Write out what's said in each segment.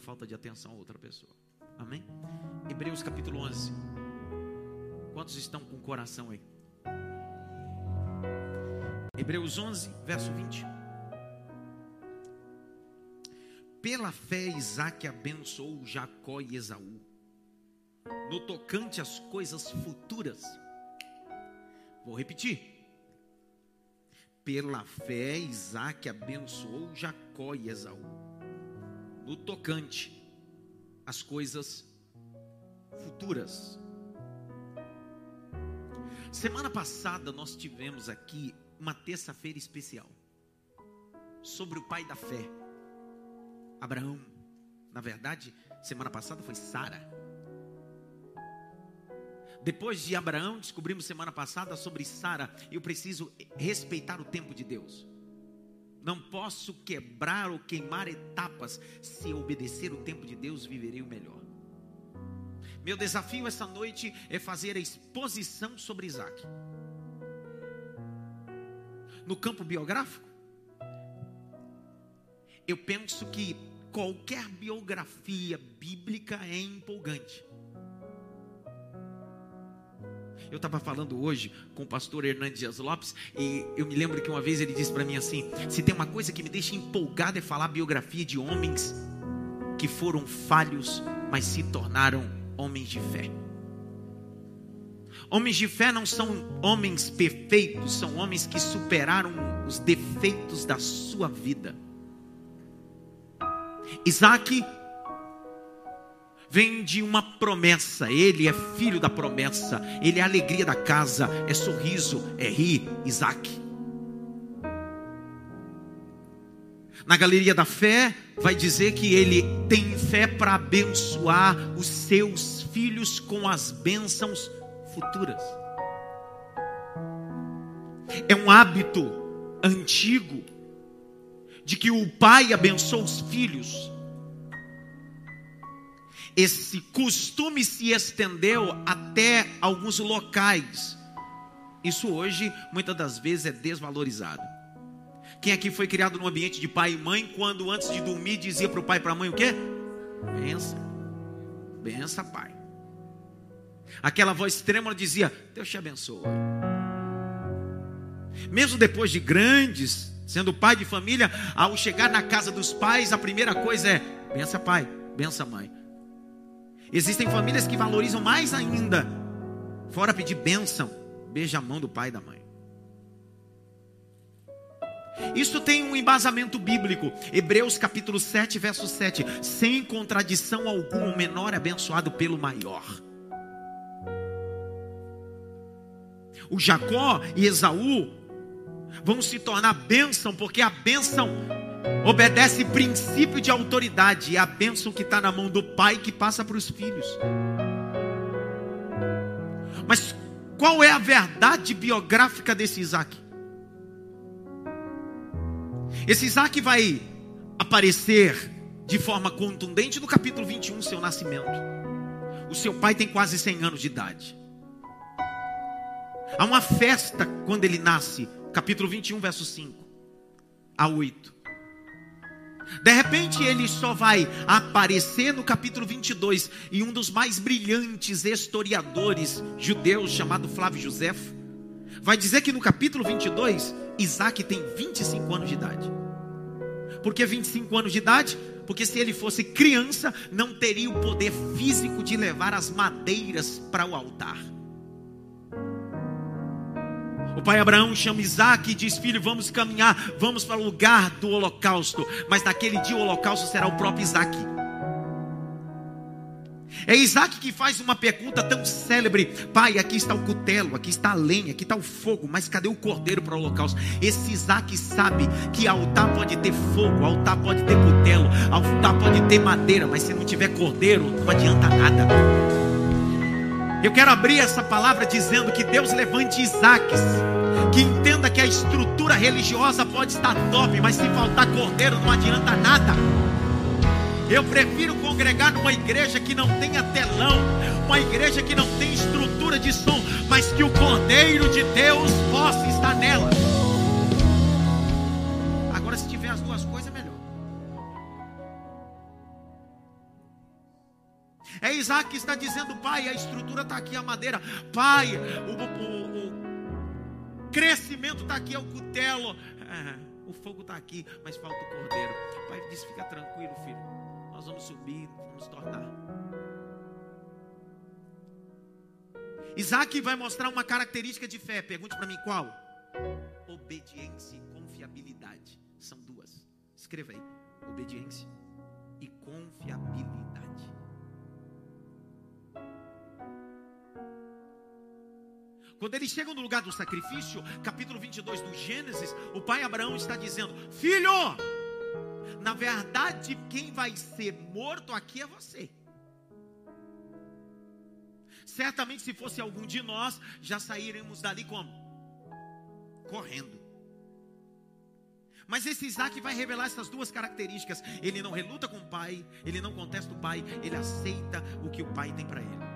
falta de atenção a outra pessoa. Amém? Hebreus capítulo 11. Quantos estão com o coração aí? Hebreus 11, verso 20. Pela fé, Isaac abençoou Jacó e Esaú, no tocante às coisas futuras. Vou repetir. Pela fé, Isaac abençoou Jacó e Esaú, no tocante às coisas futuras. Semana passada nós tivemos aqui uma terça-feira especial sobre o pai da fé, Abraão. Na verdade, semana passada foi Sara. Depois de Abraão, descobrimos semana passada sobre Sara. Eu preciso respeitar o tempo de Deus. Não posso quebrar ou queimar etapas. Se obedecer o tempo de Deus, viverei o melhor. Meu desafio essa noite é fazer a exposição sobre Isaac. No campo biográfico, eu penso que qualquer biografia bíblica é empolgante. Eu estava falando hoje com o pastor Hernandes Dias Lopes e eu me lembro que uma vez ele disse para mim assim: se tem uma coisa que me deixa empolgado é falar biografia de homens que foram falhos, mas se tornaram homens de fé. Homens de fé não são homens perfeitos, são homens que superaram os defeitos da sua vida. Isaac vem de uma promessa, ele é filho da promessa, ele é a alegria da casa, é sorriso, é rir, Isaac. Na galeria da fé, vai dizer que ele tem fé para abençoar os seus filhos com as bênçãos futuras. É um hábito antigo de que o pai abençoa os filhos. Esse costume se estendeu até alguns locais. Isso hoje, muitas das vezes, é desvalorizado. Quem aqui foi criado num ambiente de pai e mãe, quando antes de dormir dizia para o pai e para a mãe o quê? Bença, bença, pai. Aquela voz extrema dizia: Deus te abençoe. Mesmo depois de grandes, sendo pai de família, ao chegar na casa dos pais, a primeira coisa é: bença pai, bença mãe. Existem famílias que valorizam mais ainda, fora pedir bênção, beija a mão do pai e da mãe. Isso tem um embasamento bíblico. Hebreus capítulo 7, verso 7. Sem contradição alguma, o menor é abençoado pelo maior. O Jacó e Esaú vão se tornar bênção, porque a bênção obedece princípio de autoridade, e a bênção que está na mão do pai que passa para os filhos. Mas qual é a verdade biográfica desse Isaac? Esse Isaac vai aparecer de forma contundente no capítulo 21, seu nascimento. O seu pai tem quase 100 anos de idade. Há uma festa quando ele nasce, capítulo 21, verso 5 a 8. De repente ele só vai aparecer no capítulo 22 e um dos mais brilhantes historiadores judeus chamado Flávio José vai dizer que no capítulo 22 Isaac tem 25 anos de idade. Por que 25 anos de idade? Porque se ele fosse criança, não teria o poder físico de levar as madeiras para o altar. O pai Abraão chama Isaac e diz: Filho, vamos caminhar, vamos para o lugar do holocausto. Mas naquele dia o holocausto será o próprio Isaac. É Isaac que faz uma pergunta tão célebre: Pai, aqui está o cutelo, aqui está a lenha, aqui está o fogo, mas cadê o cordeiro para o holocausto? Esse Isaac sabe que altar pode ter fogo, altar pode ter cutelo, altar pode ter madeira, mas se não tiver cordeiro, não adianta nada. Eu quero abrir essa palavra dizendo que Deus levante Isaques, que entenda que a estrutura religiosa pode estar top, mas se faltar cordeiro não adianta nada. Eu prefiro congregar numa igreja que não tenha telão, uma igreja que não tem estrutura de som, mas que o Cordeiro de Deus possa estar nela. É Isaac que está dizendo, pai, a estrutura está aqui, a madeira. Pai, o, o, o crescimento está aqui, é o cutelo. É, o fogo está aqui, mas falta o cordeiro. O pai disse, fica tranquilo, filho. Nós vamos subir, vamos tornar. Isaac vai mostrar uma característica de fé. Pergunte para mim qual? Obediência e confiabilidade. São duas. Escreva aí. Obediência e confiabilidade. Quando eles chegam no lugar do sacrifício, capítulo 22 do Gênesis, o pai Abraão está dizendo: Filho, na verdade, quem vai ser morto aqui é você. Certamente, se fosse algum de nós, já sairemos dali como? Correndo. Mas esse Isaac vai revelar essas duas características. Ele não reluta com o pai, ele não contesta o pai, ele aceita o que o pai tem para ele.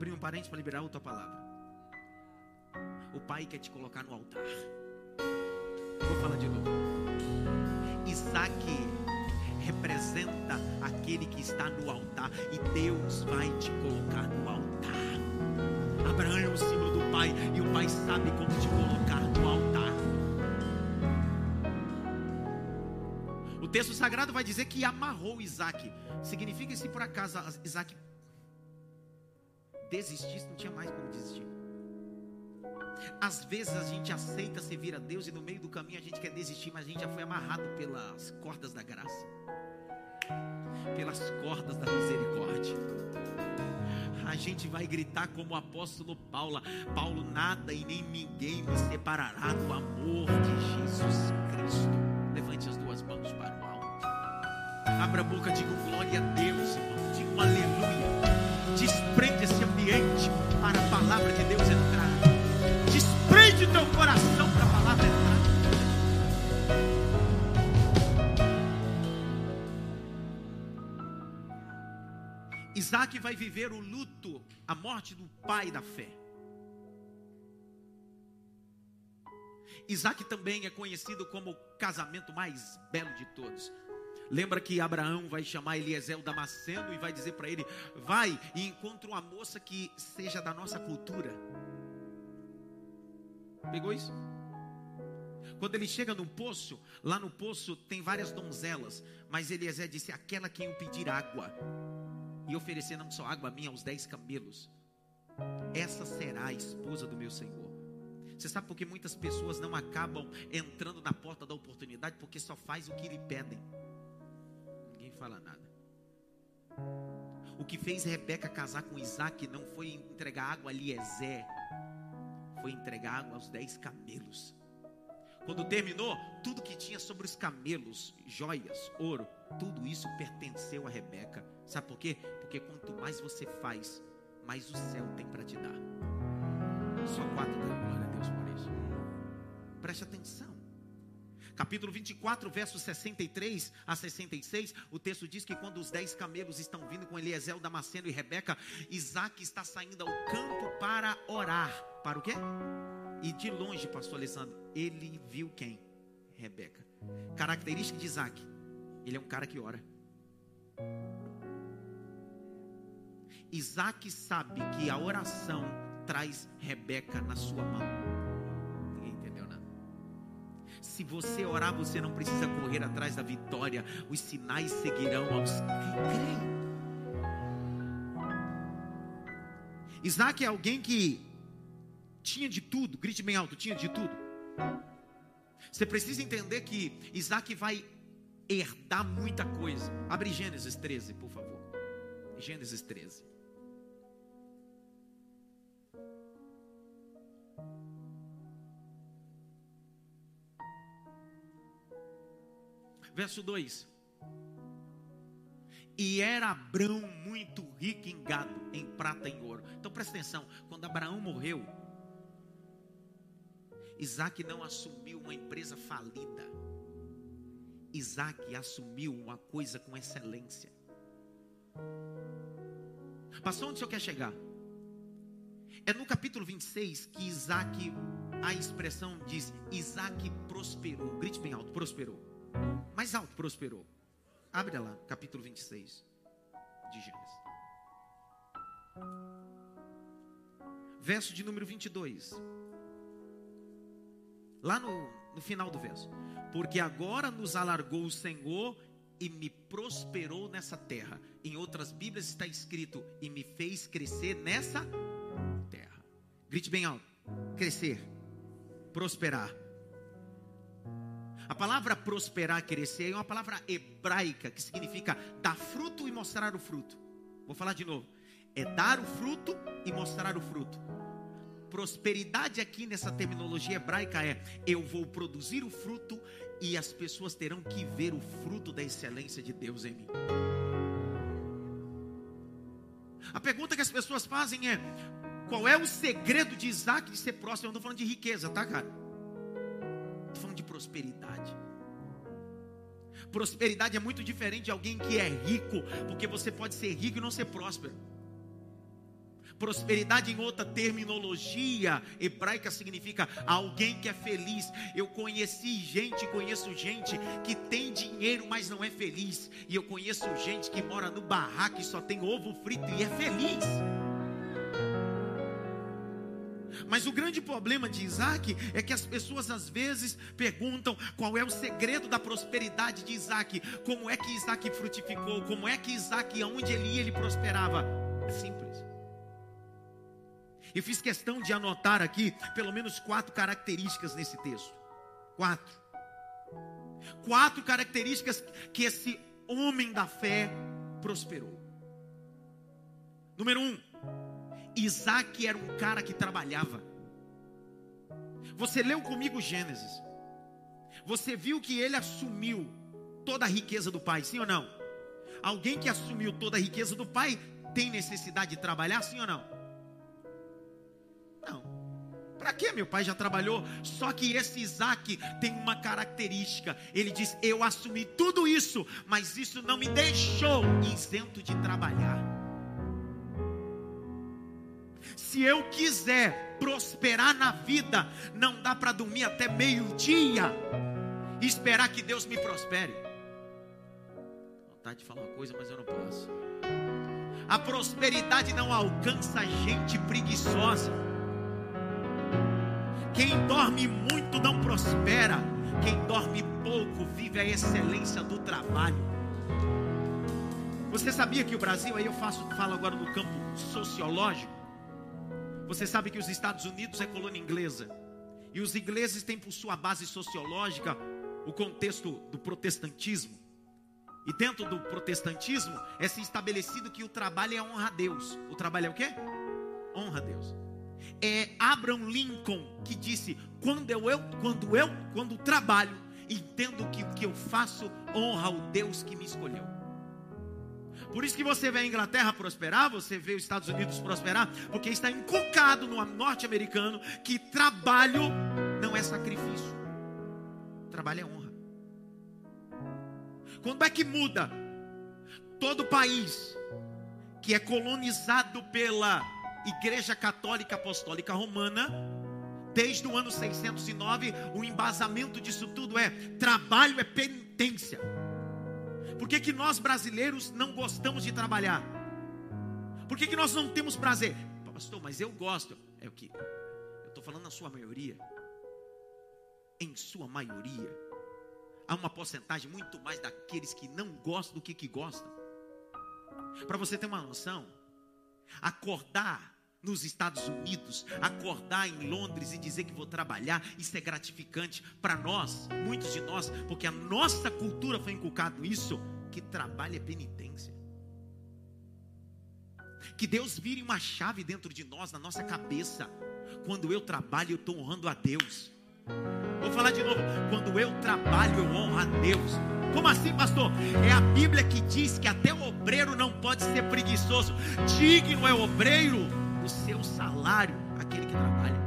Abrindo um parênteses para liberar a tua palavra. O pai quer te colocar no altar. Vou falar de novo. Isaac representa aquele que está no altar e Deus vai te colocar no altar. Abraão é o símbolo do pai e o pai sabe como te colocar no altar. O texto sagrado vai dizer que amarrou Isaac. Significa se por acaso Isaac desistisse, não tinha mais como desistir. Às vezes a gente aceita servir a Deus e no meio do caminho a gente quer desistir, mas a gente já foi amarrado pelas cordas da graça, pelas cordas da misericórdia. A gente vai gritar como o apóstolo Paulo: Paulo, nada e nem ninguém me separará do amor de Jesus Cristo. Levante as duas mãos para o alto. Abra a boca, diga glória a Deus, irmão. Diga aleluia. Palavra de Deus entrar. Desprende teu coração para a palavra entrar. Isaac vai viver o luto, a morte do pai da fé. Isaac também é conhecido como o casamento mais belo de todos. Lembra que Abraão vai chamar Eliezer Damasceno e vai dizer para ele: vai e encontra uma moça que seja da nossa cultura. Pegou isso? Quando ele chega no poço, lá no poço tem várias donzelas, mas Eliezer disse: aquela quem o pedir água, e oferecer não só água a mim, aos dez camelos, essa será a esposa do meu Senhor. Você sabe por que muitas pessoas não acabam entrando na porta da oportunidade? Porque só faz o que lhe pedem fala nada. O que fez Rebeca casar com Isaac não foi entregar água a Eliezer, foi entregar água aos dez camelos. Quando terminou, tudo que tinha sobre os camelos, joias, ouro, tudo isso pertenceu a Rebeca. Sabe por quê? Porque quanto mais você faz, mais o céu tem para te dar. Só quatro dá glória a Deus por isso. Preste atenção capítulo 24, versos 63 a 66, o texto diz que quando os dez camelos estão vindo com Eliezer, Damasceno e Rebeca, Isaac está saindo ao campo para orar. Para o quê? E de longe, pastor Alessandro, ele viu quem? Rebeca. Característica de Isaac, ele é um cara que ora. Isaac sabe que a oração traz Rebeca na sua mão. Se você orar, você não precisa correr atrás da vitória. Os sinais seguirão aos que creem. Isaac é alguém que tinha de tudo, grite bem alto, tinha de tudo. Você precisa entender que Isaac vai herdar muita coisa. Abre Gênesis 13, por favor. Gênesis 13. Verso 2: E era Abraão muito rico em gado, em prata e em ouro. Então presta atenção: quando Abraão morreu, Isaac não assumiu uma empresa falida. Isaac assumiu uma coisa com excelência. Pastor, onde o senhor quer chegar? É no capítulo 26 que Isaac, a expressão diz: Isaac prosperou. Grite bem alto: prosperou mais alto prosperou. Abre lá, capítulo 26. de Gênesis. Verso de número 22. Lá no, no final do verso. Porque agora nos alargou o Senhor e me prosperou nessa terra. Em outras Bíblias está escrito: e me fez crescer nessa terra. Grite bem alto: crescer, prosperar. A palavra prosperar, crescer, é uma palavra hebraica que significa dar fruto e mostrar o fruto. Vou falar de novo. É dar o fruto e mostrar o fruto. Prosperidade aqui nessa terminologia hebraica é: eu vou produzir o fruto e as pessoas terão que ver o fruto da excelência de Deus em mim. A pergunta que as pessoas fazem é: qual é o segredo de Isaac de ser próspero? Eu não estou falando de riqueza, tá, cara? Prosperidade. Prosperidade é muito diferente de alguém que é rico, porque você pode ser rico e não ser próspero. Prosperidade, em outra terminologia hebraica, significa alguém que é feliz. Eu conheci gente, conheço gente que tem dinheiro, mas não é feliz. E eu conheço gente que mora no barraco e só tem ovo frito e é feliz. Mas o grande problema de Isaac é que as pessoas às vezes perguntam qual é o segredo da prosperidade de Isaac, como é que Isaac frutificou, como é que Isaac, aonde ele ia, ele prosperava. É simples. Eu fiz questão de anotar aqui pelo menos quatro características nesse texto. Quatro. Quatro características que esse homem da fé prosperou. Número um, Isaac era um cara que trabalhava. Você leu comigo Gênesis. Você viu que ele assumiu toda a riqueza do pai, sim ou não? Alguém que assumiu toda a riqueza do pai tem necessidade de trabalhar, sim ou não? Não. Para que meu pai já trabalhou? Só que esse Isaac tem uma característica. Ele diz: Eu assumi tudo isso, mas isso não me deixou isento de trabalhar se eu quiser prosperar na vida, não dá para dormir até meio-dia e esperar que Deus me prospere. Vontade de falar uma coisa, mas eu não posso. A prosperidade não alcança gente preguiçosa. Quem dorme muito não prospera. Quem dorme pouco vive a excelência do trabalho. Você sabia que o Brasil, aí eu faço, falo agora no campo sociológico, você sabe que os Estados Unidos é colônia inglesa. E os ingleses têm por sua base sociológica o contexto do protestantismo. E dentro do protestantismo é se estabelecido que o trabalho é honra a Deus. O trabalho é o quê? Honra a Deus. É Abraham Lincoln que disse: quando eu, quando eu, quando trabalho, entendo que o que eu faço honra ao Deus que me escolheu. Por isso que você vê a Inglaterra prosperar, você vê os Estados Unidos prosperar, porque está inculcado no norte-americano que trabalho não é sacrifício. Trabalho é honra. Quando é que muda? Todo país que é colonizado pela Igreja Católica Apostólica Romana, desde o ano 609, o embasamento disso tudo é trabalho é penitência. Por que, que nós brasileiros não gostamos de trabalhar? Por que, que nós não temos prazer? Pastor, mas eu gosto. É o que? Eu estou falando na sua maioria. Em sua maioria. Há uma porcentagem muito mais daqueles que não gostam do que que gostam. Para você ter uma noção, acordar nos Estados Unidos, acordar em Londres e dizer que vou trabalhar, isso é gratificante para nós, muitos de nós, porque a nossa cultura foi inculcado isso, que trabalho é penitência. Que Deus vire uma chave dentro de nós, na nossa cabeça. Quando eu trabalho, eu estou honrando a Deus. Vou falar de novo. Quando eu trabalho, eu honro a Deus. Como assim, pastor? É a Bíblia que diz que até o obreiro não pode ser preguiçoso. Digno é o obreiro seu salário, aquele que trabalha.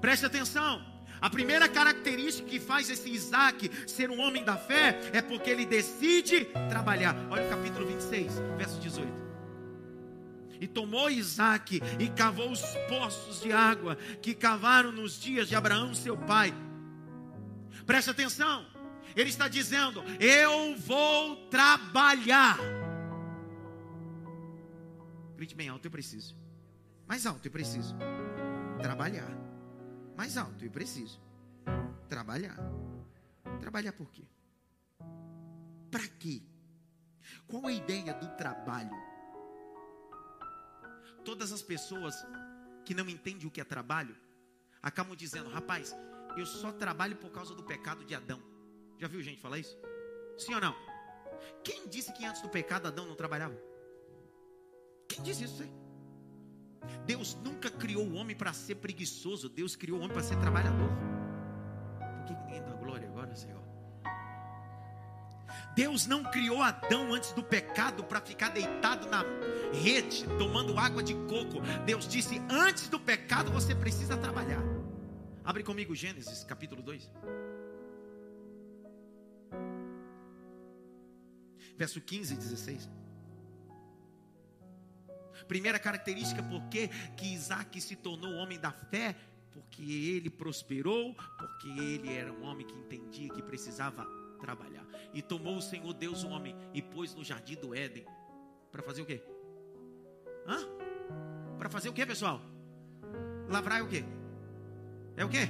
Preste atenção. A primeira característica que faz esse Isaac ser um homem da fé é porque ele decide trabalhar. Olha o capítulo 26, verso 18. E tomou Isaac e cavou os poços de água que cavaram nos dias de Abraão, seu pai. Preste atenção. Ele está dizendo: Eu vou trabalhar. Grite bem alto, eu preciso. Mais alto, eu preciso. Trabalhar. Mais alto, eu preciso. Trabalhar. Trabalhar por quê? Para quê? Qual a ideia do trabalho? Todas as pessoas que não entendem o que é trabalho acabam dizendo: rapaz, eu só trabalho por causa do pecado de Adão. Já viu gente falar isso? Sim ou não? Quem disse que antes do pecado Adão não trabalhava? Quem disse isso? Hein? Deus nunca criou o homem para ser preguiçoso, Deus criou o homem para ser trabalhador. Por que ninguém dá glória agora, Senhor? Deus não criou Adão antes do pecado para ficar deitado na rede, tomando água de coco. Deus disse: antes do pecado você precisa trabalhar. Abre comigo Gênesis capítulo 2. Verso 15 e 16. Primeira característica, por que Isaac se tornou homem da fé? Porque ele prosperou, porque ele era um homem que entendia que precisava trabalhar. E tomou o Senhor Deus o homem e pôs no jardim do Éden. Para fazer o quê? Hã? Para fazer o quê, pessoal? Lavrar é o quê? É o quê?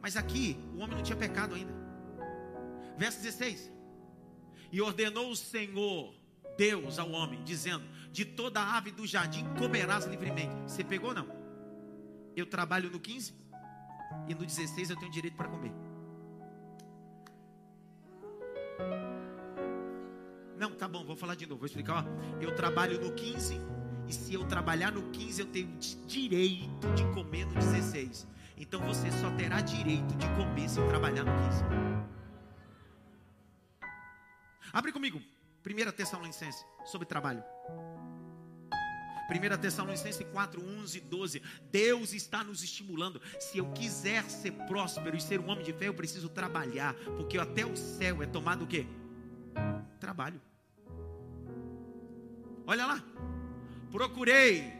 Mas aqui o homem não tinha pecado ainda. Verso 16. E ordenou o Senhor Deus ao homem, dizendo: De toda ave do jardim comerás livremente. Você pegou não? Eu trabalho no 15 e no 16 eu tenho direito para comer. Não, tá bom, vou falar de novo, vou explicar. Ó. Eu trabalho no 15 e se eu trabalhar no 15 eu tenho direito de comer no 16. Então você só terá direito de comer se trabalhar no 15. Abre comigo, 1 Tessalonicenses, sobre trabalho. 1 Tessalonicenses 4, 11 e 12. Deus está nos estimulando. Se eu quiser ser próspero e ser um homem de fé, eu preciso trabalhar. Porque até o céu é tomado o quê? Trabalho. Olha lá. Procurei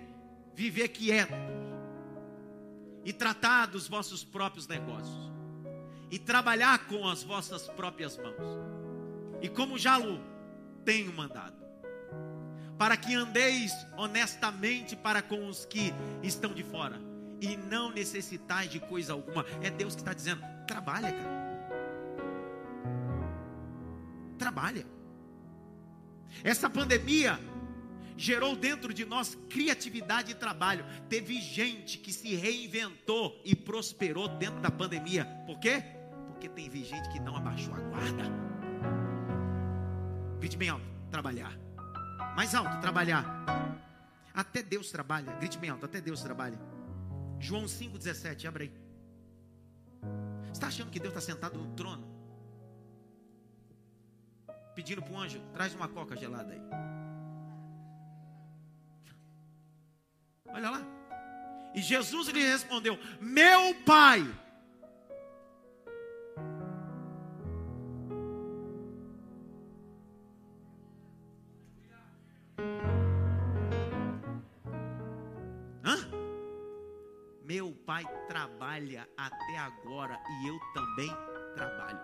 viver quieto e tratar dos vossos próprios negócios e trabalhar com as vossas próprias mãos. E como já tenho mandado, para que andeis honestamente para com os que estão de fora e não necessitais de coisa alguma. É Deus que está dizendo: trabalha, cara. Trabalha. Essa pandemia gerou dentro de nós criatividade e trabalho. Teve gente que se reinventou e prosperou dentro da pandemia. Por quê? Porque teve gente que não abaixou a guarda. Grite bem alto, trabalhar. Mais alto, trabalhar. Até Deus trabalha. Grite bem alto, até Deus trabalha. João 5,17, abre aí. Você está achando que Deus está sentado no trono? Pedindo para o anjo, traz uma coca gelada aí. Olha lá. E Jesus lhe respondeu: Meu pai. Trabalha até agora e eu também trabalho.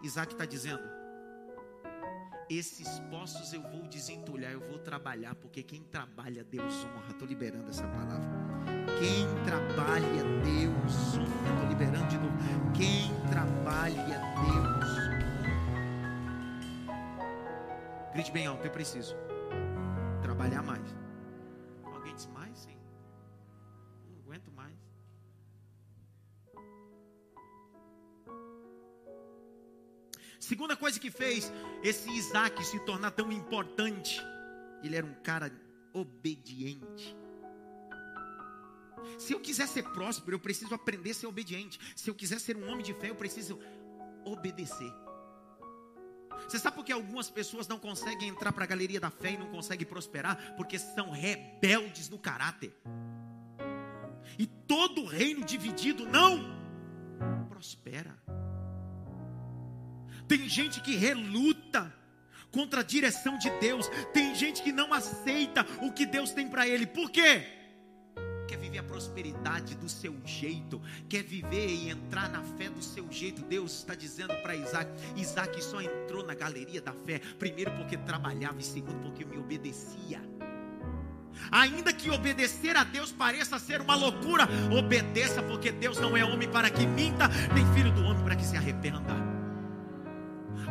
Isaac está dizendo: esses poços eu vou desentulhar, eu vou trabalhar, porque quem trabalha, Deus honra. Estou liberando essa palavra. Quem trabalha, Deus honra. Estou liberando de novo. Quem trabalha, Deus honra. Grite bem alto, eu preciso trabalhar mais. Segunda coisa que fez esse Isaac se tornar tão importante, ele era um cara obediente. Se eu quiser ser próspero, eu preciso aprender a ser obediente. Se eu quiser ser um homem de fé, eu preciso obedecer. Você sabe por que algumas pessoas não conseguem entrar para a galeria da fé e não conseguem prosperar? Porque são rebeldes no caráter. E todo reino dividido não prospera. Tem gente que reluta contra a direção de Deus. Tem gente que não aceita o que Deus tem para ele. Por quê? quer viver a prosperidade do seu jeito, quer viver e entrar na fé do seu jeito. Deus está dizendo para Isaac: Isaac só entrou na galeria da fé, primeiro porque trabalhava e segundo porque me obedecia. Ainda que obedecer a Deus pareça ser uma loucura, obedeça, porque Deus não é homem para que minta, nem filho do homem para que se arrependa.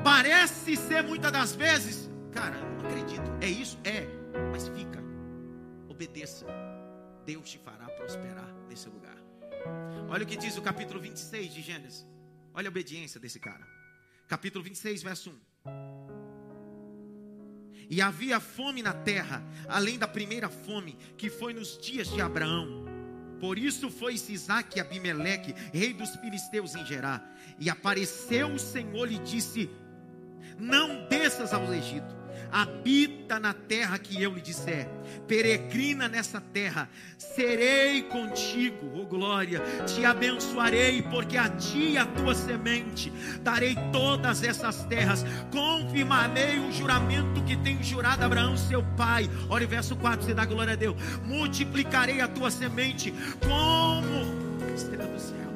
Parece ser muitas das vezes, cara, não acredito. É isso? É, mas fica, obedeça. Deus te fará prosperar nesse lugar. Olha o que diz o capítulo 26 de Gênesis. Olha a obediência desse cara. Capítulo 26, verso 1. E havia fome na terra, além da primeira fome, que foi nos dias de Abraão. Por isso foi Isaac e Abimeleque, rei dos filisteus em Gerá. E apareceu o Senhor e disse: Não desças ao Egito. Habita na terra que eu lhe disser, peregrina nessa terra, serei contigo, oh glória, te abençoarei, porque a ti e a tua semente darei todas essas terras, confirmarei o juramento que tenho jurado a Abraão, seu pai. Olha o verso 4, você dá glória a Deus, multiplicarei a tua semente como estrela do céu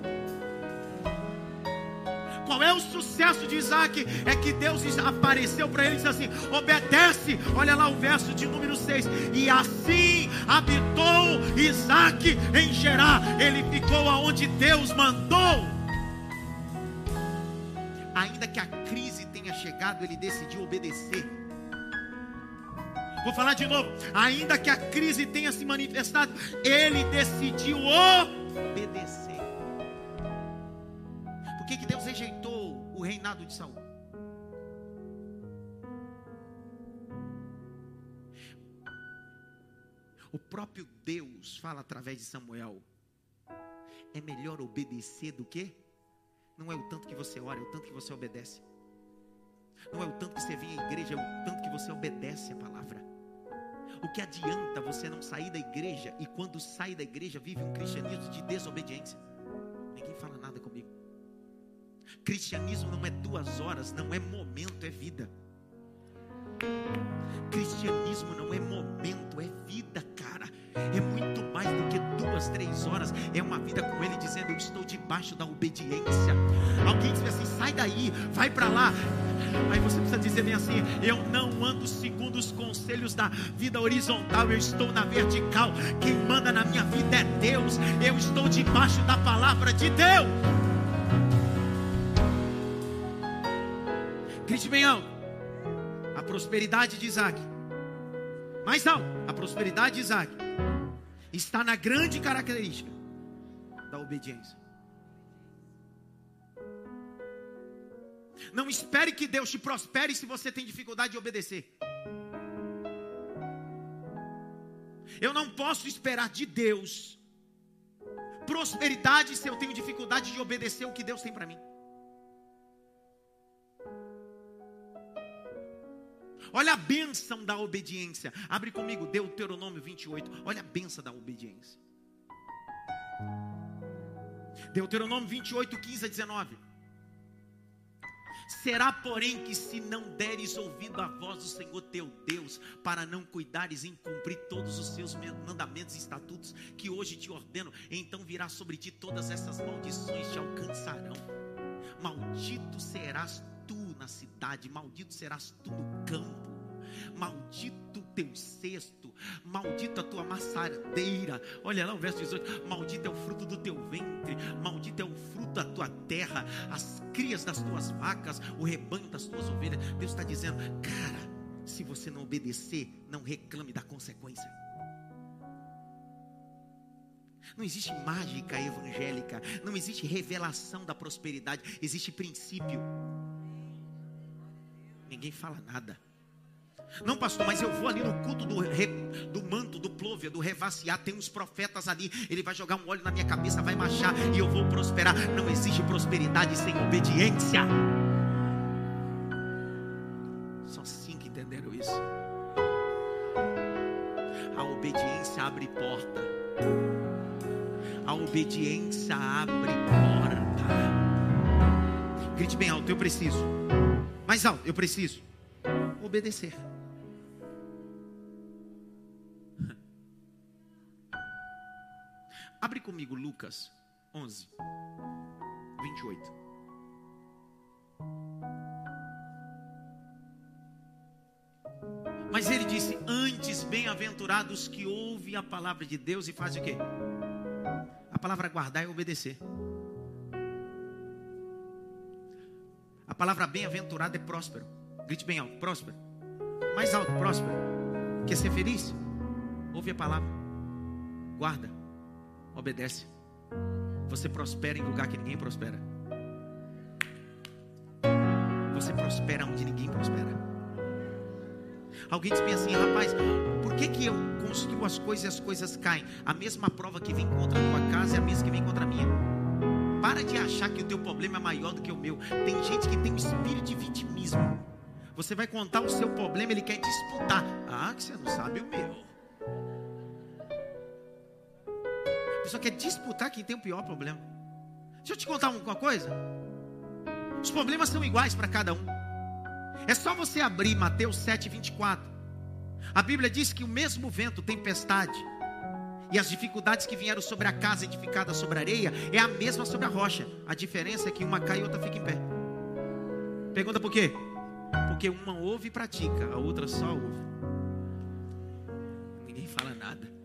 qual é o sucesso de Isaac? É que Deus apareceu para ele e disse assim: obedece. Olha lá o verso de número 6. E assim habitou Isaac em Gerá. Ele ficou aonde Deus mandou. Ainda que a crise tenha chegado, ele decidiu obedecer. Vou falar de novo. Ainda que a crise tenha se manifestado, ele decidiu obedecer. Por que, que Deus rejeitou o reinado de Saul? O próprio Deus fala através de Samuel. É melhor obedecer do que? Não é o tanto que você ora, é o tanto que você obedece. Não é o tanto que você vem à igreja, é o tanto que você obedece a palavra. O que adianta você não sair da igreja e quando sai da igreja vive um cristianismo de desobediência? Ninguém fala nada comigo. Cristianismo não é duas horas, não é momento, é vida. Cristianismo não é momento, é vida, cara. É muito mais do que duas, três horas. É uma vida com Ele dizendo: Eu estou debaixo da obediência. Alguém diz assim: sai daí, vai para lá. Aí você precisa dizer bem assim: Eu não ando segundo os conselhos da vida horizontal, eu estou na vertical. Quem manda na minha vida é Deus. Eu estou debaixo da palavra de Deus. Grite bem alto. A prosperidade de Isaac. Mais alto. A prosperidade de Isaac está na grande característica da obediência. Não espere que Deus te prospere se você tem dificuldade de obedecer. Eu não posso esperar de Deus prosperidade se eu tenho dificuldade de obedecer o que Deus tem para mim. Olha a bênção da obediência. Abre comigo, Deuteronômio 28. Olha a bênção da obediência. Deuteronômio 28, 15 a 19. Será, porém, que se não deres ouvido à voz do Senhor teu Deus, para não cuidares em cumprir todos os seus mandamentos e estatutos que hoje te ordeno, então virá sobre ti todas essas maldições te alcançarão. Maldito serás tu na cidade, maldito serás tu no campo. Maldito teu cesto, maldito a tua maçadeira. Olha lá o verso 18: Maldito é o fruto do teu ventre, maldito é o fruto da tua terra, as crias das tuas vacas, o rebanho das tuas ovelhas. Deus está dizendo, cara, se você não obedecer, não reclame da consequência. Não existe mágica evangélica, não existe revelação da prosperidade, existe princípio. Ninguém fala nada. Não, pastor, mas eu vou ali no culto do, re, do manto, do plôvia, do revaciar. Tem uns profetas ali. Ele vai jogar um óleo na minha cabeça, vai marchar e eu vou prosperar. Não existe prosperidade sem obediência. Só cinco entenderam isso. A obediência abre porta. A obediência abre porta. Grite bem alto, eu preciso. Mais alto, eu preciso obedecer. Abre comigo Lucas 11, 28. Mas ele disse: Antes, bem-aventurados que ouvem a palavra de Deus e fazem o quê? A palavra guardar é obedecer. A palavra bem-aventurado é próspero. Grite bem alto: próspero. Mais alto, próspero. Quer ser feliz? Ouve a palavra, guarda, obedece. Você prospera em lugar que ninguém prospera. Você prospera onde ninguém prospera. Alguém diz assim, rapaz, por que, que eu construo as coisas e as coisas caem? A mesma prova que vem contra a tua casa é a mesma que vem contra a minha. Para de achar que o teu problema é maior do que o meu. Tem gente que tem um espírito de vitimismo. Você vai contar o seu problema, ele quer disputar. Ah, que você não sabe o meu. A pessoa quer disputar quem tem o pior problema. Deixa eu te contar uma coisa. Os problemas são iguais para cada um. É só você abrir Mateus 7, 24. A Bíblia diz que o mesmo vento, tempestade, e as dificuldades que vieram sobre a casa edificada sobre a areia, é a mesma sobre a rocha. A diferença é que uma cai e outra fica em pé. Pergunta por quê? Porque uma ouve e pratica, a outra só ouve. Ninguém fala nada.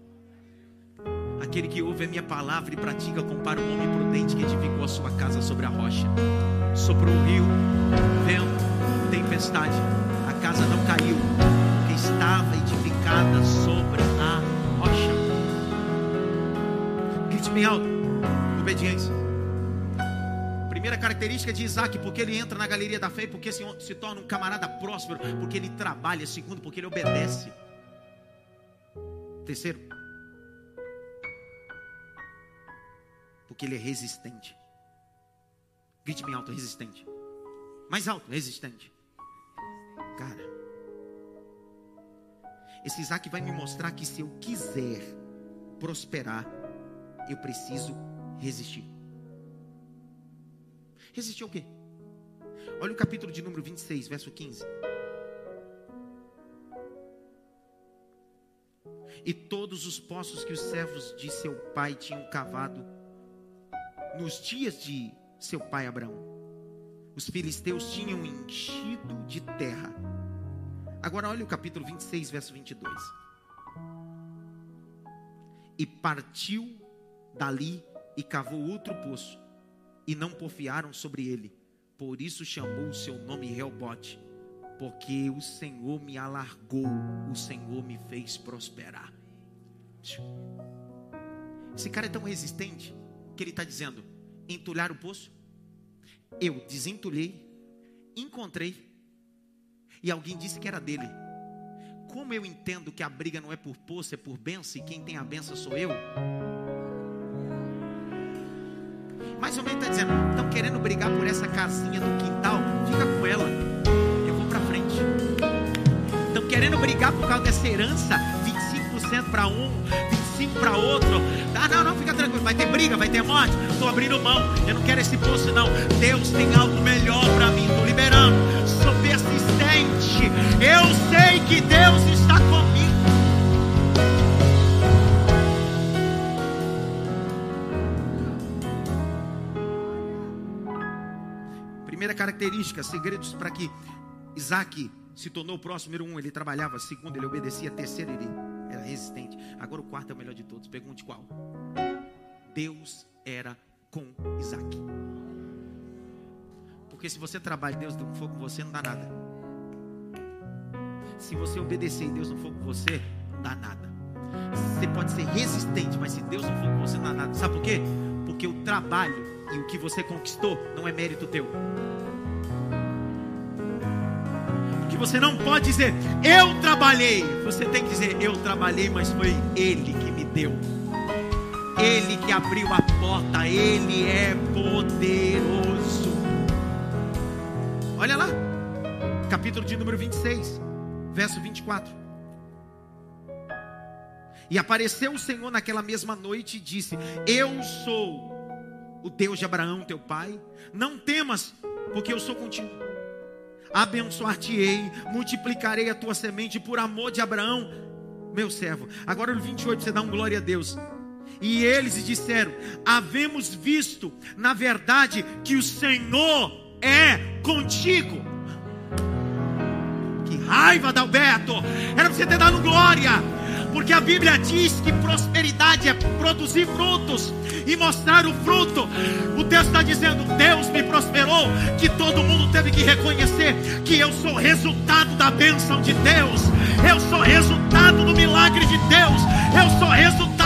Aquele que ouve a minha palavra e pratica, compara um homem prudente que edificou a sua casa sobre a rocha. Soprou o rio, vento, tempestade, a casa não caiu, porque estava edificada sobre a Grite bem alto, obediência. Primeira característica de Isaac, porque ele entra na galeria da fé, porque se, se torna um camarada próspero, porque ele trabalha. Segundo, porque ele obedece. Terceiro, porque ele é resistente. Grite bem alto, resistente. Mais alto, resistente. Cara, esse Isaac vai me mostrar que se eu quiser prosperar, eu preciso resistir. Resistir ao quê? Olha o capítulo de número 26, verso 15. E todos os poços que os servos de seu pai tinham cavado nos dias de seu pai Abraão os filisteus tinham enchido de terra. Agora olha o capítulo 26, verso 22. E partiu dali e cavou outro poço, e não porfiaram sobre ele. Por isso chamou o seu nome Reobote, porque o Senhor me alargou, o Senhor me fez prosperar. Esse cara é tão resistente que ele está dizendo: entulhar o poço, eu desentulhei, encontrei, e alguém disse que era dele. Como eu entendo que a briga não é por poço, é por benção, e quem tem a benção sou eu? Mais ou menos está dizendo: estão querendo brigar por essa casinha do quintal? Fica com ela, eu vou para frente. Estão querendo brigar por causa dessa herança? 25% para um, 25% para outro. Ah, não, não, fica tranquilo. Vai ter briga, vai ter morte. Estou abrindo mão. Eu não quero esse poço, não. Deus tem algo melhor para mim. Estou liberando. Sou persistente. Eu sei que Deus está Primeira característica, segredos para que Isaac se tornou o próximo. Número um, ele trabalhava. Segundo, ele obedecia. Terceiro, ele era resistente. Agora o quarto é o melhor de todos. Pergunte qual? Deus era com Isaac. Porque se você trabalha e Deus não for com você, não dá nada. Se você obedecer e Deus não for com você, não dá nada. Você pode ser resistente, mas se Deus não for com você, não dá nada. Sabe por quê? Porque o trabalho e o que você conquistou não é mérito teu. Você não pode dizer, eu trabalhei. Você tem que dizer, eu trabalhei, mas foi Ele que me deu. Ele que abriu a porta, Ele é poderoso. Olha lá, capítulo de número 26, verso 24. E apareceu o Senhor naquela mesma noite e disse: Eu sou o Deus de Abraão, teu pai. Não temas, porque eu sou contigo abençoar-te-ei, multiplicarei a tua semente por amor de Abraão, meu servo. Agora no 28 você dá um glória a Deus. E eles disseram: Havemos visto, na verdade, que o Senhor é contigo. Que raiva, Dalberto! Era para você ter dado glória. Porque a Bíblia diz que prosperidade é produzir frutos e mostrar o fruto. O texto está dizendo: Deus me prosperou, que todo mundo teve que reconhecer que eu sou resultado da bênção de Deus, eu sou resultado do milagre de Deus, eu sou resultado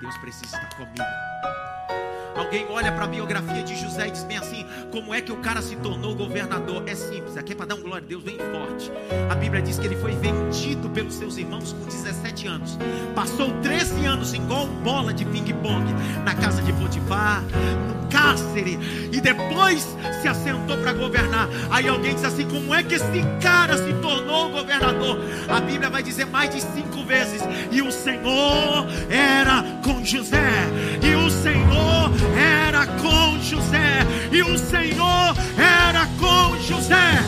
Deus precisa estar comigo. Alguém olha para a biografia de José e diz bem assim: como é que o cara se tornou governador? É simples, aqui é para dar um glória a Deus bem forte. A Bíblia diz que ele foi vendido pelos seus irmãos com 17 anos. Passou 13 anos igual bola de ping-pong na casa de Potifar, no cárcere, e depois se assentou para governar. Aí alguém diz assim: como é que esse cara se tornou governador? A Bíblia vai dizer mais de cinco vezes: e o Senhor era com José, e o Senhor era com José, e o Senhor era com José.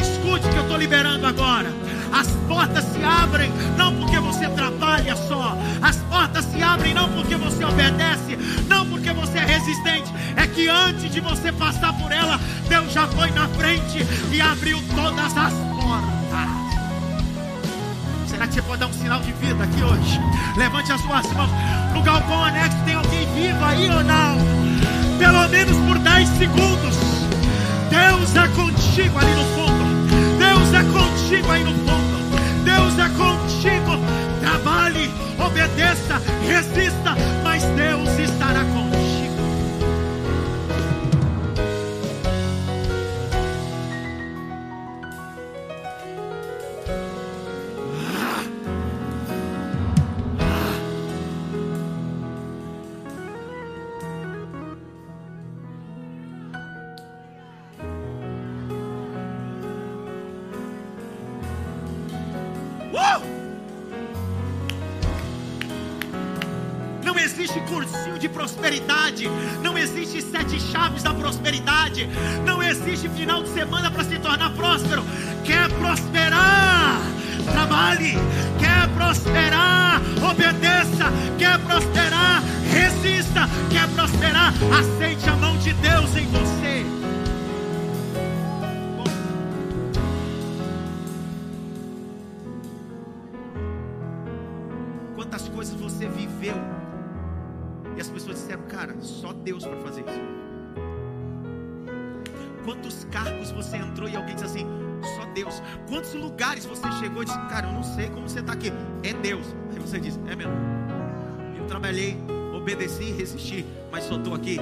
Escute que eu estou liberando agora. As portas se abrem não porque você trabalha só, as portas se abrem não porque você obedece, não porque você é resistente, é que antes de você passar por ela, Deus já foi na frente e abriu todas as portas. Você pode dar um sinal de vida aqui hoje? Levante as suas mãos. No galpão anexo tem alguém vivo aí ou não? Pelo menos por 10 segundos. Deus é contigo ali no fundo. Deus é contigo aí no fundo. Deus é contigo. Trabalhe, obedeça, resista, mas Deus estará contigo. Chaves da prosperidade. Não existe final de semana para se tornar próspero. Quer prosperar? Trabalhe. Quer prosperar? Obedeça. Quer prosperar? Resista. Quer prosperar? Aceite a mão de Deus em você. Quantas coisas você viveu e as pessoas disseram, cara, só Deus para fazer isso. Quantos cargos você entrou e alguém disse assim, só Deus. Quantos lugares você chegou e disse, cara, eu não sei como você está aqui. É Deus. Aí você diz, é mesmo. Eu trabalhei, obedeci, resisti, mas só estou aqui.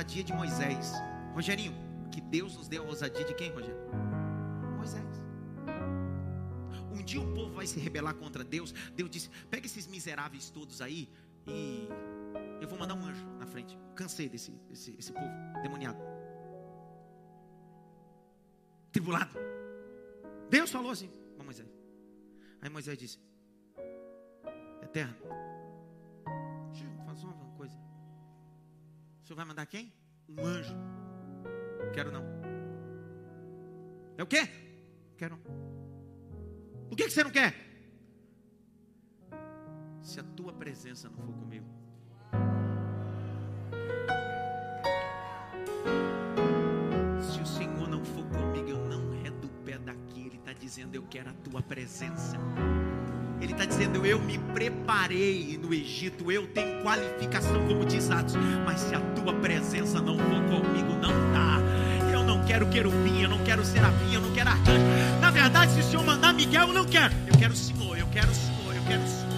Ousadia de Moisés. Rogerinho, que Deus nos dê a ousadia de quem, Rogério? Moisés. Um dia o povo vai se rebelar contra Deus. Deus disse: pega esses miseráveis todos aí e eu vou mandar um anjo na frente. Cansei desse, esse povo demoniado. Tribulado. Deus falou assim para Moisés. Aí Moisés disse: Eterno, senhor vai mandar quem? Um anjo. Quero não. É o quê? Quero não. Por que, que você não quer? Se a tua presença não for comigo. Se o Senhor não for comigo, eu não o pé daqui. Ele está dizendo: Eu quero a tua presença. Dizendo: Eu me preparei no Egito, eu tenho qualificação, como diz Atos, mas se a tua presença não for comigo, não dá. Eu não quero querubim, eu não quero serafim, eu não quero arcanjo. Na verdade, se o Senhor mandar Miguel, eu não quero. Eu quero o Senhor, eu quero o Senhor, eu quero o Senhor.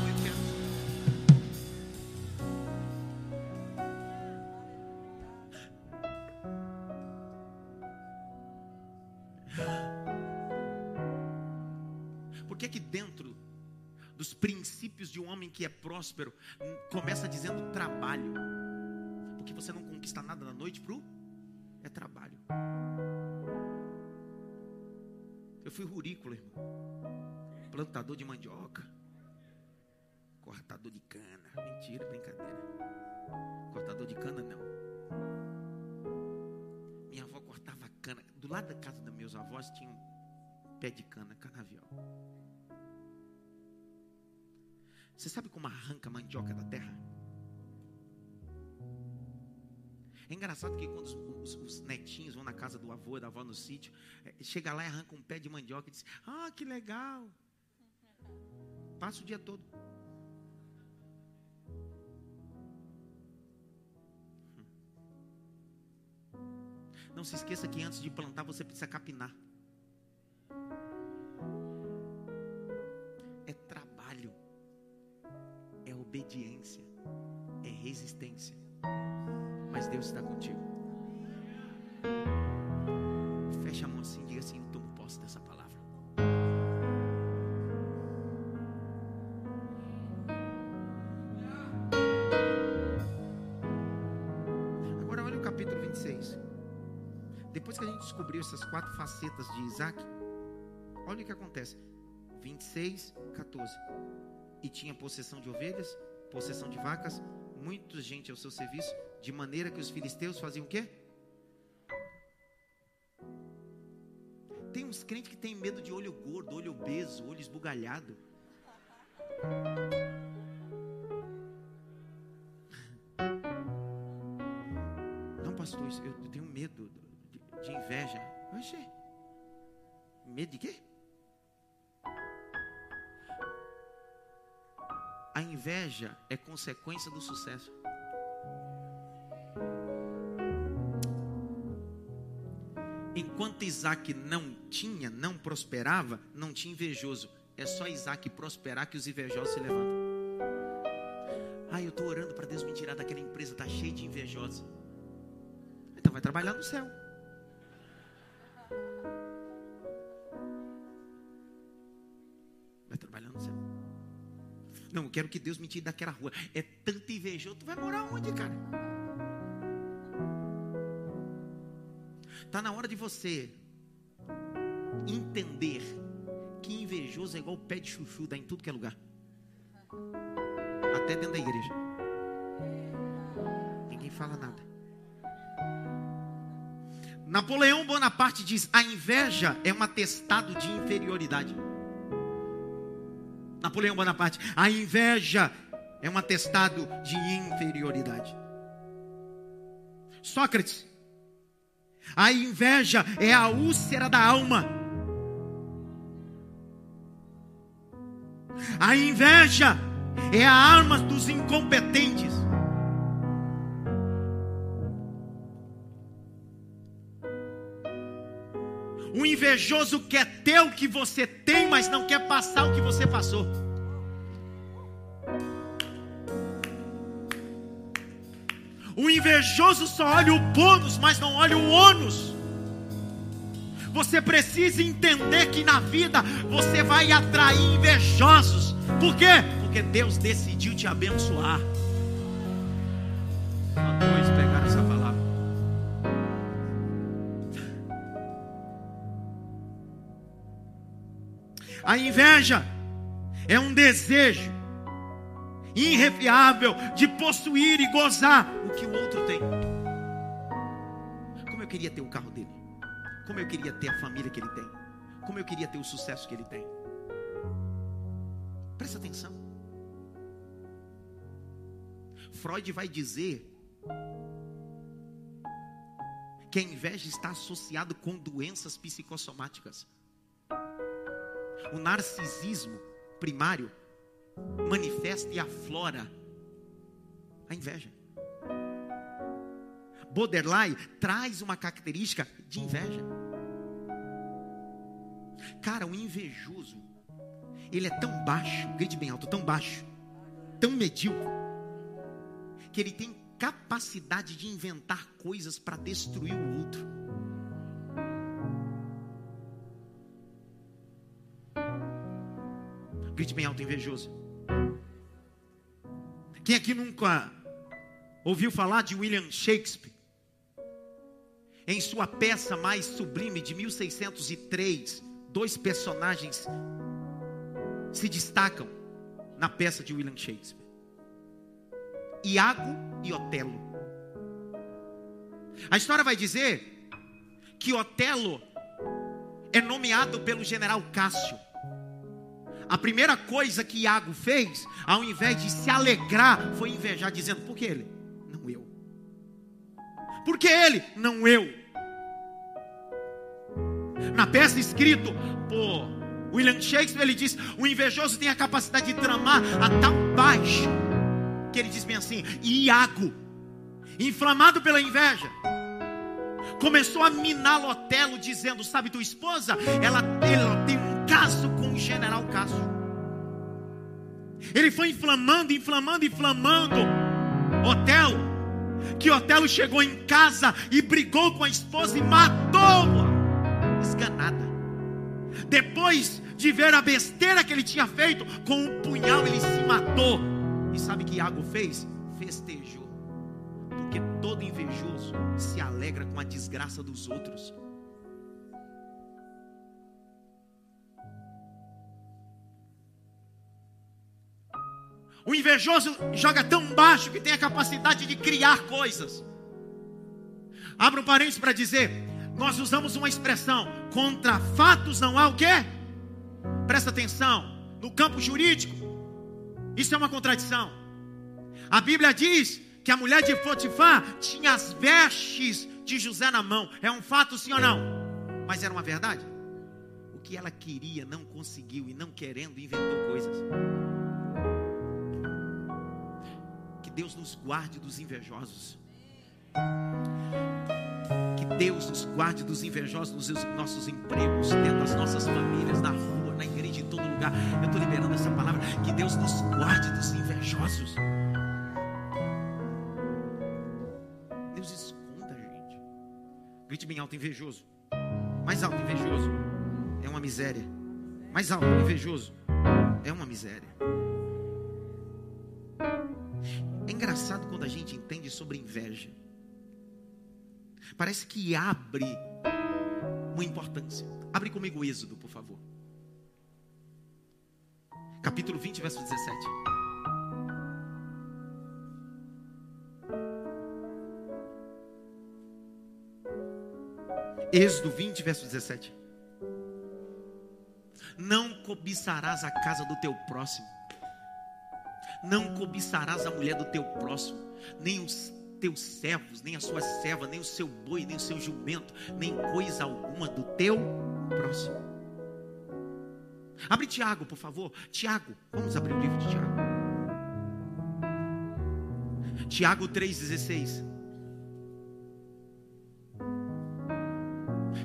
Próspero começa dizendo trabalho? Porque você não conquista nada da noite pro é trabalho. Eu fui rurícola, irmão. Plantador de mandioca. Cortador de cana. Mentira, brincadeira. Cortador de cana não. Minha avó cortava cana. Do lado da casa dos meus avós tinha um pé de cana, canavial. Você sabe como arranca a mandioca da terra? É engraçado que quando os, os, os, netinhos vão na casa do avô da avó no sítio, é, chega lá e arranca um pé de mandioca e diz: Ah, que legal. Passa o dia todo. Não se esqueça que antes de plantar você precisa capinar. Obediência, é resistência. Mas Deus está contigo. Fecha a mão assim, diga assim: Eu tomo posse dessa palavra. Agora olha o capítulo 26. Depois que a gente descobriu essas quatro facetas de Isaac, olha o que acontece. 26, 14. E tinha possessão de ovelhas, possessão de vacas, muita gente ao seu serviço, de maneira que os filisteus faziam o quê? Tem uns crentes que têm medo de olho gordo, olho obeso, olho esbugalhado. Não, pastor, eu tenho medo de, de inveja. Oxê. Medo de quê? Inveja é consequência do sucesso. Enquanto Isaac não tinha, não prosperava, não tinha invejoso. É só Isaac prosperar que os invejosos se levantam. Ah, eu estou orando para Deus me tirar daquela empresa, está cheia de invejosos. Então vai trabalhar no céu. Quero que Deus me tire daquela rua. É tanto invejoso. Tu vai morar onde, cara? Está na hora de você entender que invejoso é igual pé de chuchu, dá em tudo que é lugar. Até dentro da igreja. Ninguém fala nada. Napoleão Bonaparte diz: a inveja é um atestado de inferioridade. Napoleão Bonaparte, a inveja é um atestado de inferioridade. Sócrates, a inveja é a úlcera da alma. A inveja é a arma dos incompetentes. O invejoso quer ter o que você tem, mas não quer passar o que você passou. O invejoso só olha o bônus, mas não olha o ônus. Você precisa entender que na vida você vai atrair invejosos. Por quê? Porque Deus decidiu te abençoar. A inveja é um desejo irrefiável de possuir e gozar o que o outro tem. Como eu queria ter o carro dele. Como eu queria ter a família que ele tem. Como eu queria ter o sucesso que ele tem. Presta atenção. Freud vai dizer que a inveja está associada com doenças psicossomáticas. O narcisismo primário manifesta e aflora a inveja. Borderline traz uma característica de inveja. Cara, o invejoso, ele é tão baixo, grite bem alto, tão baixo, tão medíocre, que ele tem capacidade de inventar coisas para destruir o outro. Grite bem alto, invejoso. Quem aqui nunca ouviu falar de William Shakespeare? Em sua peça mais sublime de 1603, dois personagens se destacam na peça de William Shakespeare: Iago e Otelo. A história vai dizer que Otelo é nomeado pelo general Cássio. A primeira coisa que Iago fez, ao invés de se alegrar, foi invejar, dizendo: Por que ele? Não eu. Por que ele? Não eu. Na peça escrito por William Shakespeare, ele diz: O invejoso tem a capacidade de tramar a tal baixo, que ele diz bem assim: Iago, inflamado pela inveja, começou a minar Lotelo, dizendo: Sabe tua esposa? Ela, ela caso com o general Cássio. Ele foi inflamando, inflamando, inflamando Otelo. Que Otelo chegou em casa e brigou com a esposa e matou-a, esganada. Depois de ver a besteira que ele tinha feito, com um punhal ele se matou. E sabe o que Iago fez? Festejou porque todo invejoso se alegra com a desgraça dos outros. O invejoso joga tão baixo que tem a capacidade de criar coisas. Abra um parênteses para dizer: nós usamos uma expressão, contra fatos não há o quê? Presta atenção, no campo jurídico, isso é uma contradição. A Bíblia diz que a mulher de Potifar tinha as vestes de José na mão. É um fato, sim ou não? Mas era uma verdade? O que ela queria não conseguiu e não querendo inventou coisas. Deus nos guarde dos invejosos. Que Deus nos guarde dos invejosos nos nossos empregos, dentro das nossas famílias, na rua, na igreja, em todo lugar. Eu estou liberando essa palavra. Que Deus nos guarde dos invejosos. Grite bem alto, invejoso. Mais alto, invejoso. É uma miséria. Mais alto, invejoso. É uma miséria. Engraçado quando a gente entende sobre inveja. Parece que abre uma importância. Abre comigo o Êxodo, por favor. Capítulo 20, verso 17. Êxodo 20, verso 17. Não cobiçarás a casa do teu próximo, não cobiçarás a mulher do teu próximo, nem os teus servos, nem a sua serva, nem o seu boi, nem o seu jumento, nem coisa alguma do teu próximo. Abre Tiago, por favor. Tiago, vamos abrir o livro de Tiago. Tiago 3,16.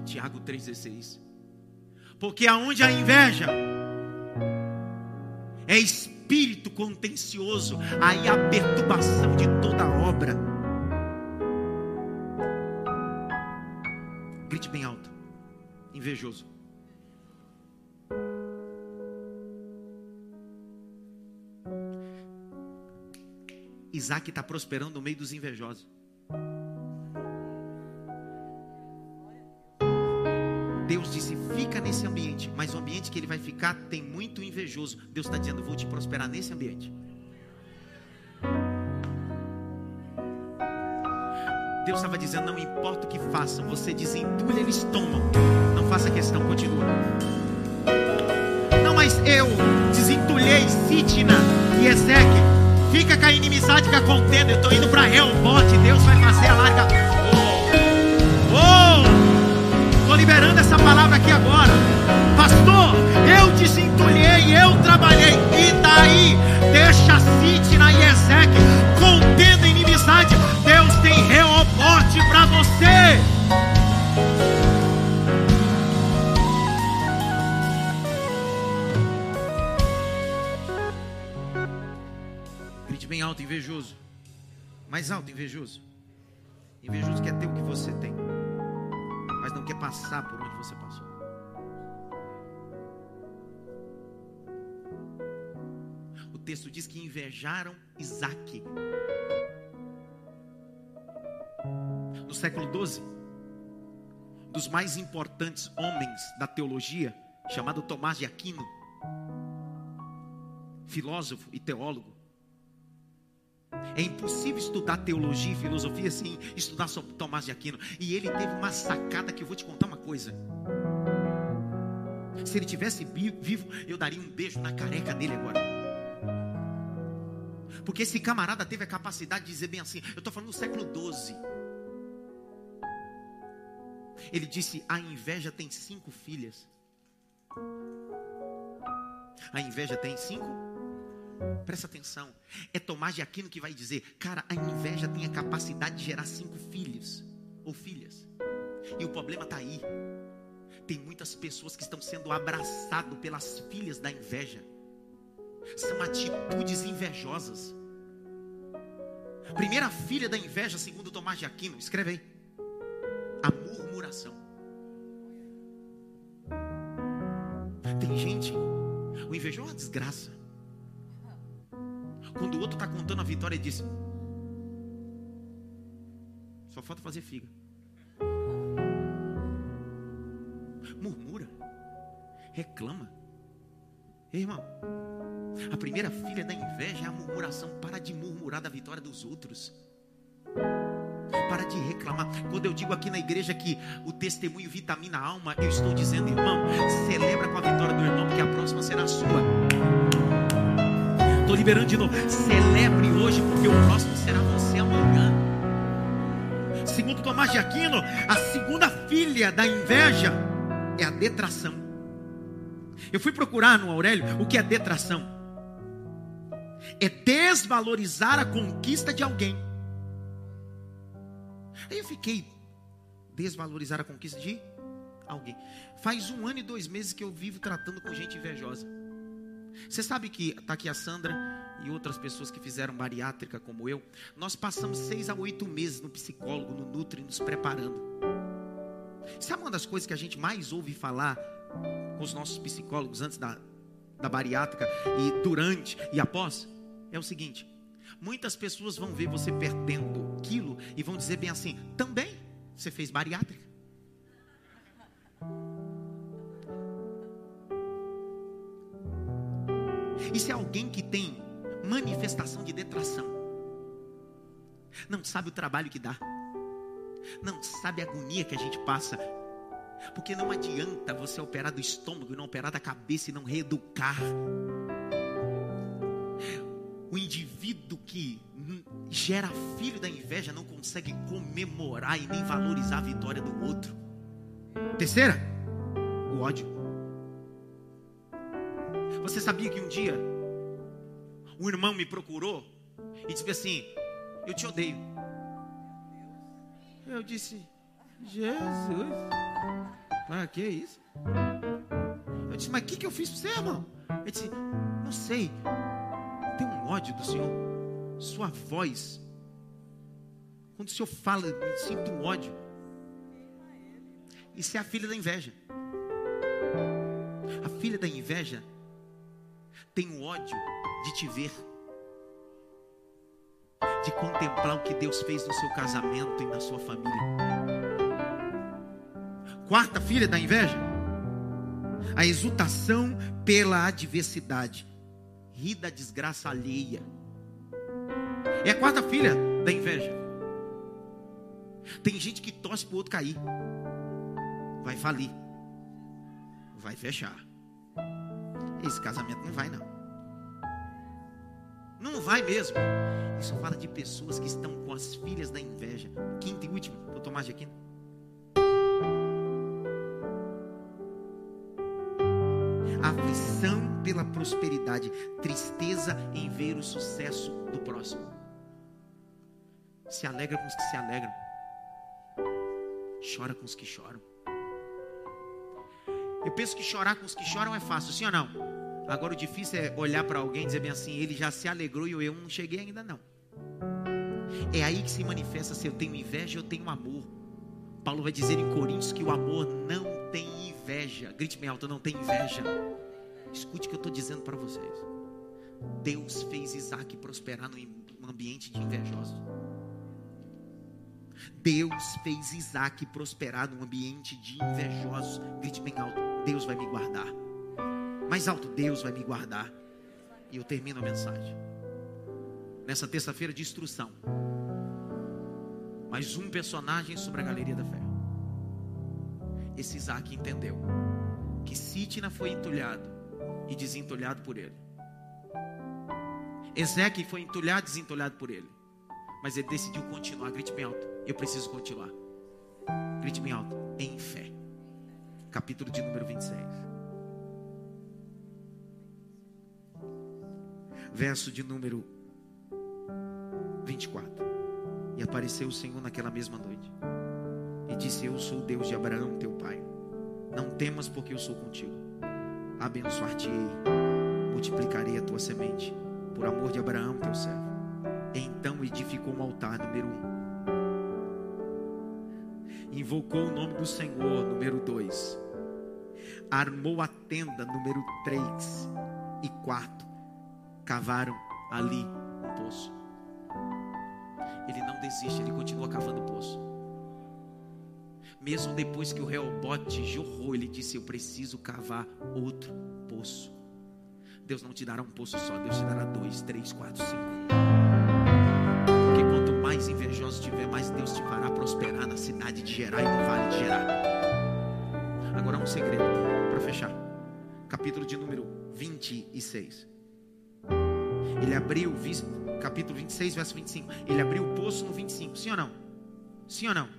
Tiago 3,16. Porque aonde a inveja é espírito contencioso, aí a perturbação de toda obra. Grite bem alto. Invejoso. Isaac está prosperando no meio dos invejosos. Ambiente que ele vai ficar tem muito invejoso. Deus está dizendo: vou te prosperar nesse ambiente. Deus estava dizendo: não importa o que façam, você desentulha, eles tomam. Não faça questão, continua. Não, mas eu desentulhei Sitna e Ezequiel. Fica com a inimizade, com a contenda. Eu estou indo para Helbote. Deus vai fazer a larga. Liberando essa palavra aqui agora. Pastor, eu desentulhei, eu trabalhei. E daí? Deixa Sitna e Ezequiel contendo inimizade. Deus tem reobote para você. Grite bem alto, invejoso. Mais alto, invejoso. Invejoso quer ter o que você tem quer passar por onde você passou. texto diz que invejaram Isaac. No século 12, dos mais importantes homens da teologia, chamado Tomás de Aquino, filósofo e teólogo. É impossível estudar teologia e filosofia sem estudar sobre Tomás de Aquino. E ele teve uma sacada que eu vou te contar uma coisa. Se ele tivesse vivo, eu daria um beijo na careca dele agora. Porque esse camarada teve a capacidade de dizer bem assim. Eu estou falando do século 12. Ele disse: A inveja tem cinco filhas. A inveja tem cinco? Presta atenção. É Tomás de Aquino que vai dizer: Cara, a inveja tem a capacidade de gerar cinco filhos ou filhas. E o problema está aí. Tem muitas pessoas que estão sendo abraçadas pelas filhas da inveja. São atitudes invejosas. Primeira filha da inveja, segundo Tomás de Aquino, escreve aí a murmuração. Tem gente, o invejoso é uma desgraça. Vitória, ele diz: Só falta fazer figa. Murmura, reclama. Ei, irmão, a primeira filha da inveja é a murmuração. Para de murmurar da vitória dos outros. Para de reclamar. Quando eu digo aqui na igreja que o testemunho vitamina a alma, eu estou dizendo, irmão, celebra com a vitória do irmão, porque a próxima será a sua. Estou liberando de novo. Celebre hoje, porque o próximo será você amanhã. Segundo Tomás de Aquino, a segunda filha da inveja é a detração. Eu fui procurar no Aurélio o que é detração. É desvalorizar a conquista de alguém Aí eu fiquei desvalorizar a conquista de alguém. Faz um ano e dois meses que eu vivo tratando com gente invejosa. Você sabe que está aqui a Sandra e outras pessoas que fizeram bariátrica como eu. Nós passamos seis a oito meses no psicólogo, no Nutri, nos preparando. Sabe uma das coisas que a gente mais ouve falar com os nossos psicólogos antes da, da bariátrica e durante e após? É o seguinte: Muitas pessoas vão ver você perdendo quilo e vão dizer bem assim: também você fez bariátrica. Isso é alguém que tem manifestação de detração. Não sabe o trabalho que dá. Não sabe a agonia que a gente passa. Porque não adianta você operar do estômago e não operar da cabeça e não reeducar o indivíduo que gera filho da inveja não consegue comemorar e nem valorizar a vitória do outro. Terceira, o ódio. Você sabia que um dia um irmão me procurou e disse assim: Eu te odeio. Eu disse: Jesus, ah, que é isso? Eu disse: Mas o que, que eu fiz para você, irmão? Ele disse: Não sei tem um ódio do Senhor. Sua voz. Quando o Senhor fala, eu sinto um ódio. Isso é a filha da inveja. A filha da inveja tem o ódio de te ver, de contemplar o que Deus fez no seu casamento e na sua família. Quarta filha da inveja, a exultação pela adversidade ri da desgraça alheia. É a quarta filha da inveja. Tem gente que torce para o outro cair. Vai falir. Vai fechar. Esse casamento não vai, não. Não vai mesmo. Isso fala de pessoas que estão com as filhas da inveja. Quinto e último, vou tomar de aqui. Aflição pela prosperidade, tristeza em ver o sucesso do próximo. Se alegra com os que se alegram, chora com os que choram. Eu penso que chorar com os que choram é fácil, sim ou não? Agora o difícil é olhar para alguém e dizer bem assim: ele já se alegrou e eu não cheguei ainda não. É aí que se manifesta se eu tenho inveja ou eu tenho amor. Paulo vai dizer em Coríntios que o amor não tem inveja. Grite bem alto, não tem inveja. Escute o que eu estou dizendo para vocês. Deus fez Isaac prosperar num ambiente de invejosos. Deus fez Isaac prosperar num ambiente de invejosos. Grite bem alto: Deus vai me guardar. Mais alto: Deus vai me guardar. E eu termino a mensagem. Nessa terça-feira de instrução. Mais um personagem sobre a galeria da fé. Esse Isaac entendeu que Sitna foi entulhado e desentulhado por ele. Ezequiel foi entulhado e desentulhado por ele. Mas ele decidiu continuar. Grite bem alto. Eu preciso continuar. Grite bem alto. Em fé. Capítulo de número 26. Verso de número 24. E apareceu o Senhor naquela mesma noite. E disse: Eu sou o Deus de Abraão, teu pai. Não temas, porque eu sou contigo. Abençoar-te-ei. Multiplicarei a tua semente. Por amor de Abraão, teu servo. Então edificou um altar, número um. Invocou o nome do Senhor, número dois. Armou a tenda, número três. E quarto, cavaram ali um poço. Ele não desiste, ele continua cavando o poço. Mesmo depois que o Reobote jorrou, ele disse: Eu preciso cavar outro poço. Deus não te dará um poço só, Deus te dará dois, três, quatro, cinco invejoso tiver, mais Deus te fará prosperar na cidade de Gerar e no vale de Gerar. Agora um segredo para fechar. Capítulo de número 26. Ele abriu, capítulo 26, verso 25. Ele abriu o poço no 25. Sim ou não? Sim ou não?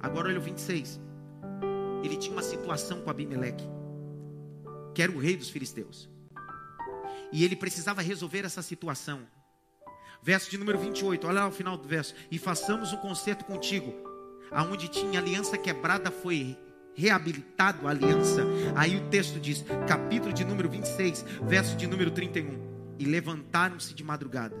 Agora olha o 26. Ele tinha uma situação com Abimeleque, que era o rei dos filisteus. E ele precisava resolver essa situação. Verso de número 28, olha lá o final do verso. E façamos um concerto contigo. Aonde tinha aliança quebrada foi reabilitado a aliança. Aí o texto diz, capítulo de número 26, verso de número 31. E levantaram-se de madrugada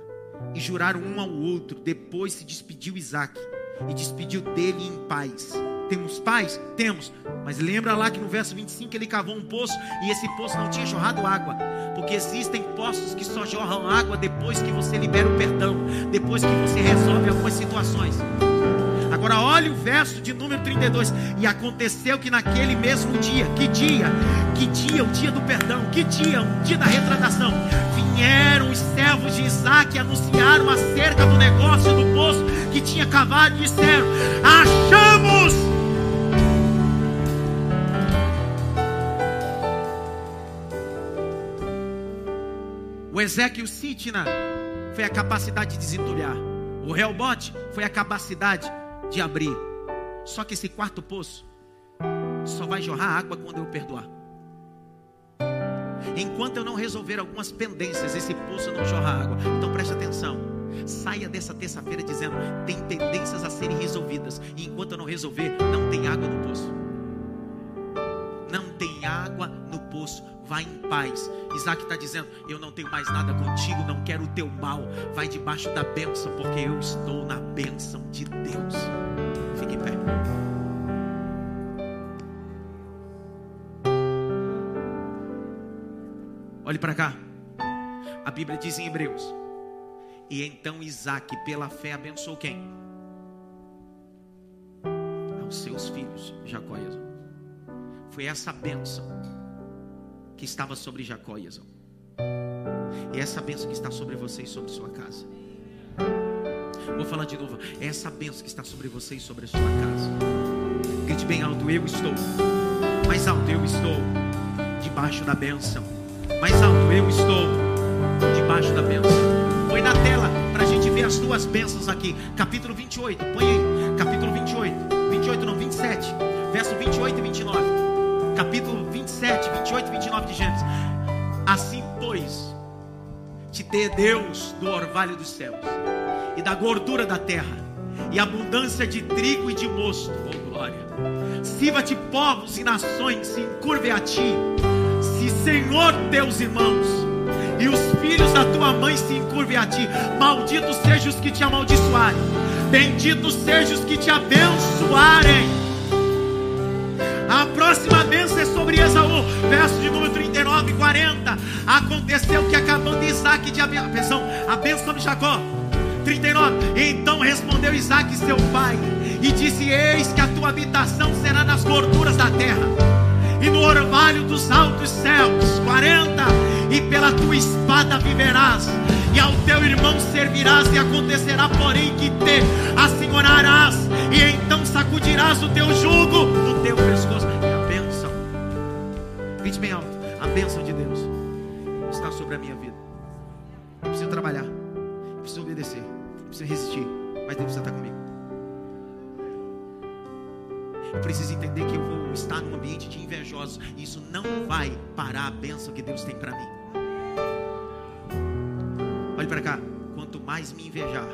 e juraram um ao outro. Depois se despediu Isaac e despediu dele em paz. Temos paz? Temos. Mas lembra lá que no verso 25 ele cavou um poço e esse poço não tinha jorrado água. Porque existem poços que só jorram água depois que você libera o perdão, depois que você resolve algumas situações. Agora olhe o verso de número 32. E aconteceu que naquele mesmo dia, que dia? Que dia? O dia do perdão. Que dia? O dia da retratação. Vieram os servos de Isaac e anunciaram acerca do negócio do poço que tinha cavado e disseram: Achamos! Ezequiel Sitna foi a capacidade de desentulhar. O Helbot foi a capacidade de abrir. Só que esse quarto poço só vai jorrar água quando eu perdoar. Enquanto eu não resolver algumas pendências, esse poço não jorra água. Então preste atenção. Saia dessa terça-feira dizendo: tem tendências a serem resolvidas. E enquanto eu não resolver, não tem água no poço. Não tem água no poço vai em paz. Isaac está dizendo: Eu não tenho mais nada contigo, não quero o teu mal. Vai debaixo da bênção, porque eu estou na bênção de Deus. Fique em pé. Olhe para cá. A Bíblia diz em Hebreus: E então Isaac, pela fé, abençoou quem? Aos seus filhos, Jacó e. Foi essa bênção que estava sobre Jacó e Esau. E essa bênção que está sobre você e sobre sua casa. Vou falar de novo. É essa bênção que está sobre você e sobre a sua casa. Grite bem alto, eu estou. Mais alto, eu estou debaixo da bênção. Mais alto, eu estou debaixo da bênção. Põe na tela para a gente ver as duas bênçãos aqui. Capítulo 28, põe aí. Capítulo 28. 28 não, 27. Verso 28 e 29 capítulo 27, 28 e 29 de Gênesis. Assim, pois, te dê Deus do orvalho dos céus e da gordura da terra e abundância de trigo e de mosto, oh glória. Sirva-te povos e nações, se encurve a ti. Se Senhor teus irmãos e os filhos da tua mãe se encurvem a ti, malditos sejam os que te amaldiçoarem, benditos sejam os que te abençoarem A próxima bênção é sobre Esaú, verso de número 39 e 40. Aconteceu que acabando Isaac de abenção, a bênção de Jacó. 39. Então respondeu Isaac, seu pai, e disse: Eis que a tua habitação será nas gorduras da terra e no orvalho dos altos céus. 40. E pela tua espada viverás, e ao teu irmão servirás, e acontecerá, porém, que te assenhorarás, e então sacudirás o teu jugo no teu pescoço. É a bênção. Grite bem alto. A bênção de Deus está sobre a minha vida. Eu preciso trabalhar, eu preciso obedecer, eu preciso resistir, mas Deus estar comigo. Eu preciso entender que eu vou estar num ambiente de invejosos. Isso não vai parar a bênção que Deus tem para mim. Olhe para cá. Quanto mais me invejar,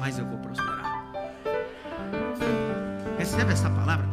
mais eu vou prosperar. Recebe essa palavra?